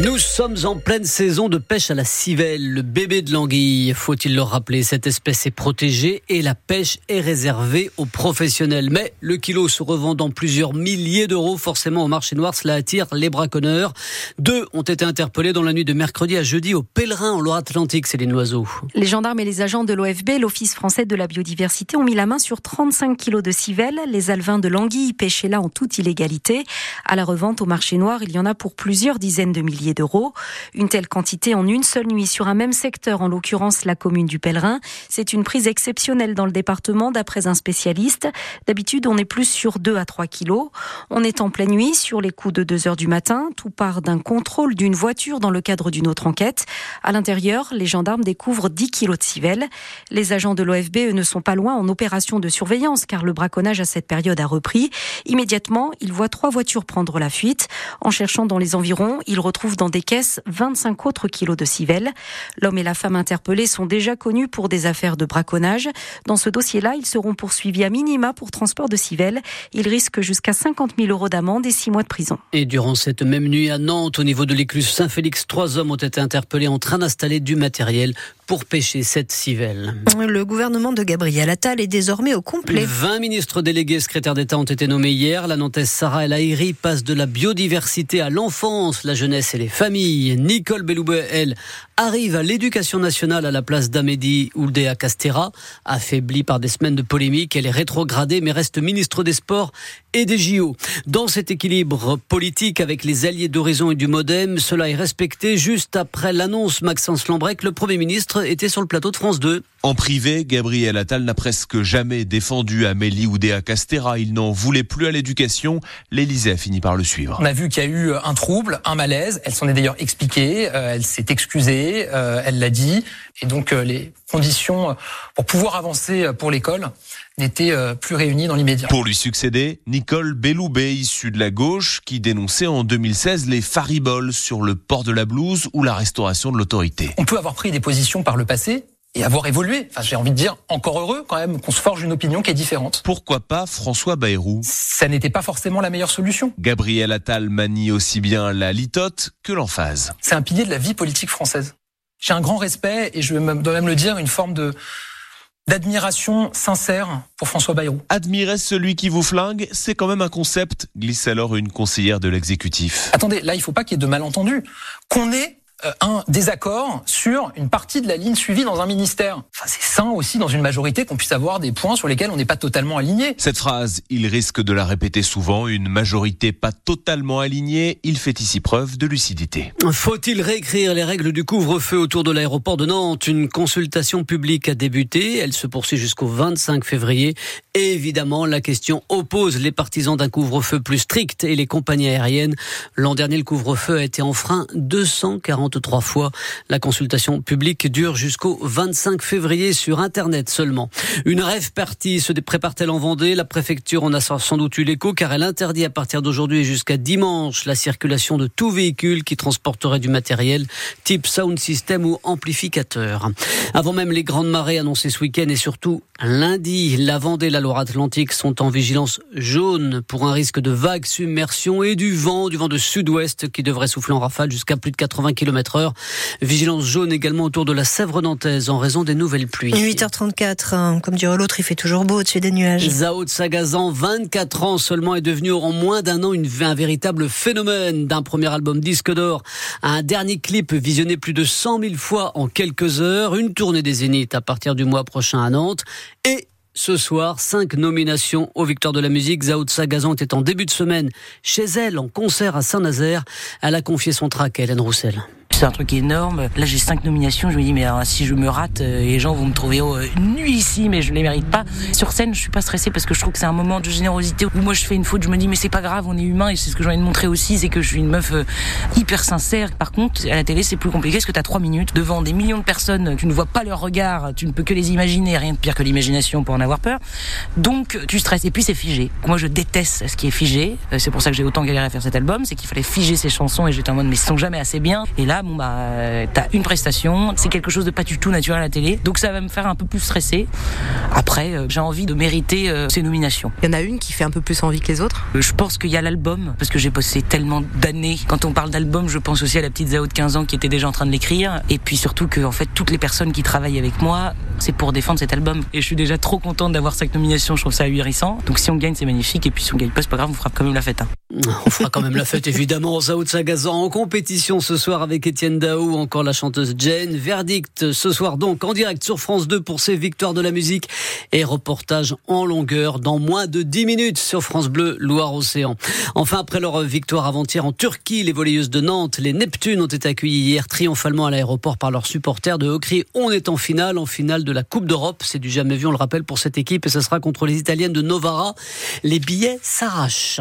Nous sommes en pleine saison de pêche à la civelle, le bébé de l'anguille. Faut-il le rappeler, cette espèce est protégée et la pêche est réservée aux professionnels. Mais le kilo se revend dans plusieurs milliers d'euros, forcément au marché noir, cela attire les braconneurs. Deux ont été interpellés dans la nuit de mercredi à jeudi au Pèlerin en Loire-Atlantique, c'est les noiseaux. Les gendarmes et les agents de l'OFB, l'Office français de la biodiversité, ont mis la main sur 35 kilos de civelle. Les alevins de l'anguille pêchés là en toute illégalité. À la revente au marché noir, il y en a pour plusieurs dizaines de milliers d'euros. Une telle quantité en une seule nuit sur un même secteur, en l'occurrence la commune du Pèlerin, c'est une prise exceptionnelle dans le département d'après un spécialiste. D'habitude, on est plus sur 2 à 3 kilos. On est en pleine nuit sur les coups de 2 heures du matin. Tout part d'un contrôle d'une voiture dans le cadre d'une autre enquête. À l'intérieur, les gendarmes découvrent 10 kilos de civelle. Les agents de l'OFB ne sont pas loin en opération de surveillance car le braconnage à cette période a repris. Immédiatement, ils voient trois voitures prendre la fuite. En cherchant dans les environs, ils retrouvent dans des caisses 25 autres kilos de civelle. L'homme et la femme interpellés sont déjà connus pour des affaires de braconnage. Dans ce dossier-là, ils seront poursuivis à minima pour transport de civelle. Ils risquent jusqu'à 50 000 euros d'amende et 6 mois de prison. Et durant cette même nuit à Nantes, au niveau de l'écluse Saint-Félix, trois hommes ont été interpellés en train d'installer du matériel pour pêcher cette civelle. Le gouvernement de Gabriel Attal est désormais au complet. 20 ministres délégués secrétaires d'État ont été nommés hier. La Nantaise Sarah El Haïry passe de la biodiversité à l'enfance, la jeunesse et les familles. Nicole Belloubet, elle, arrive à l'éducation nationale à la place d'Amédi Ouldea Castera. Affaiblie par des semaines de polémique, elle est rétrogradée mais reste ministre des Sports et des JO. Dans cet équilibre politique avec les alliés d'Horizon et du Modem, cela est respecté juste après l'annonce Maxence Lambrec, le Premier ministre était sur le plateau de France 2. En privé, Gabriel Attal n'a presque jamais défendu Amélie Oudéa Castera. Il n'en voulait plus à l'éducation. L'Élysée a fini par le suivre. On a vu qu'il y a eu un trouble, un malaise. Elle s'en est d'ailleurs expliquée. Euh, elle s'est excusée. Euh, elle l'a dit. Et donc, euh, les conditions pour pouvoir avancer pour l'école n'étaient plus réunies dans l'immédiat. Pour lui succéder, Nicole Belloubet, issue de la gauche, qui dénonçait en 2016 les fariboles sur le port de la blouse ou la restauration de l'autorité. On peut avoir pris des positions par le passé et avoir évolué. Enfin, j'ai envie de dire encore heureux quand même qu'on se forge une opinion qui est différente. Pourquoi pas François Bayrou? Ça n'était pas forcément la meilleure solution. Gabriel Attal manie aussi bien la litote que l'emphase. C'est un pilier de la vie politique française. J'ai un grand respect et je dois même le dire, une forme de d'admiration sincère pour François Bayrou. Admirer celui qui vous flingue, c'est quand même un concept, glisse alors une conseillère de l'exécutif. Attendez, là il faut pas qu'il y ait de malentendus. Qu'on ait un désaccord sur une partie de la ligne suivie dans un ministère. Enfin, c'est sain aussi dans une majorité qu'on puisse avoir des points sur lesquels on n'est pas totalement aligné. Cette phrase, il risque de la répéter souvent, une majorité pas totalement alignée, il fait ici preuve de lucidité. Faut-il réécrire les règles du couvre-feu autour de l'aéroport de Nantes? Une consultation publique a débuté, elle se poursuit jusqu'au 25 février. Évidemment, la question oppose les partisans d'un couvre-feu plus strict et les compagnies aériennes. L'an dernier, le couvre-feu a été enfreint 240 trois fois. La consultation publique dure jusqu'au 25 février sur Internet seulement. Une rêve partie se prépare-t-elle en Vendée? La préfecture en a sans doute eu l'écho car elle interdit à partir d'aujourd'hui et jusqu'à dimanche la circulation de tout véhicule qui transporterait du matériel type sound system ou amplificateur. Avant même les grandes marées annoncées ce week-end et surtout lundi, la Vendée et la Loire-Atlantique sont en vigilance jaune pour un risque de vague submersion et du vent, du vent de sud-ouest qui devrait souffler en rafale jusqu'à plus de 80 km Vigilance jaune également autour de la Sèvre nantaise en raison des nouvelles pluies. 8h34, hein, comme dirait l'autre, il fait toujours beau au-dessus des nuages. Zao de Sagazan, 24 ans seulement, est devenu en moins d'un an une, un véritable phénomène. D'un premier album disque d'or à un dernier clip visionné plus de 100 000 fois en quelques heures, une tournée des Zéniths à partir du mois prochain à Nantes et ce soir, cinq nominations aux Victoires de la musique. Zao Sagazan était en début de semaine chez elle en concert à Saint-Nazaire. Elle a confié son track à Hélène Roussel. C'est un truc énorme. Là, j'ai cinq nominations. Je me dis, mais si je me rate, euh, les gens vont me trouver oh, ici, mais je ne les mérite pas. Sur scène, je suis pas stressée parce que je trouve que c'est un moment de générosité où moi je fais une faute. Je me dis, mais c'est pas grave, on est humain et c'est ce que j'ai envie de montrer aussi, c'est que je suis une meuf euh, hyper sincère. Par contre, à la télé, c'est plus compliqué parce que tu as trois minutes devant des millions de personnes. Tu ne vois pas leur regard, tu ne peux que les imaginer. Rien de pire que l'imagination pour en avoir peur. Donc, tu stresses et puis c'est figé. Moi, je déteste ce qui est figé. Euh, c'est pour ça que j'ai autant galéré à faire cet album, c'est qu'il fallait figer ces chansons et j'étais en mode, mais ils sont jamais assez bien. Et là, bon bah t'as une prestation, c'est quelque chose de pas du tout naturel à la télé, donc ça va me faire un peu plus stresser. Après, euh, j'ai envie de mériter euh, ces nominations. Il y en a une qui fait un peu plus envie que les autres? Je pense qu'il y a l'album, parce que j'ai bossé tellement d'années. Quand on parle d'album, je pense aussi à la petite Zao de 15 ans qui était déjà en train de l'écrire, et puis surtout que en fait toutes les personnes qui travaillent avec moi, c'est pour défendre cet album. Et je suis déjà trop contente d'avoir cette nomination, je trouve ça ahurissant. Donc si on gagne, c'est magnifique, et puis si on gagne pas, c'est pas grave, on fera quand même la fête. Hein. On fera quand même la fête, évidemment. Zao de Sagazan en compétition ce soir avec Étienne Dao, encore la chanteuse Jane. Verdict ce soir donc en direct sur France 2 pour ses victoires de la musique et reportage en longueur dans moins de 10 minutes sur France Bleu Loire-Océan. Enfin, après leur victoire avant-hier en Turquie, les volleyeuses de Nantes, les Neptunes ont été accueillis hier triomphalement à l'aéroport par leurs supporters de Hocry. On est en finale, en finale de la Coupe d'Europe. C'est du jamais vu, on le rappelle, pour cette équipe et ce sera contre les Italiennes de Novara. Les billets s'arrachent.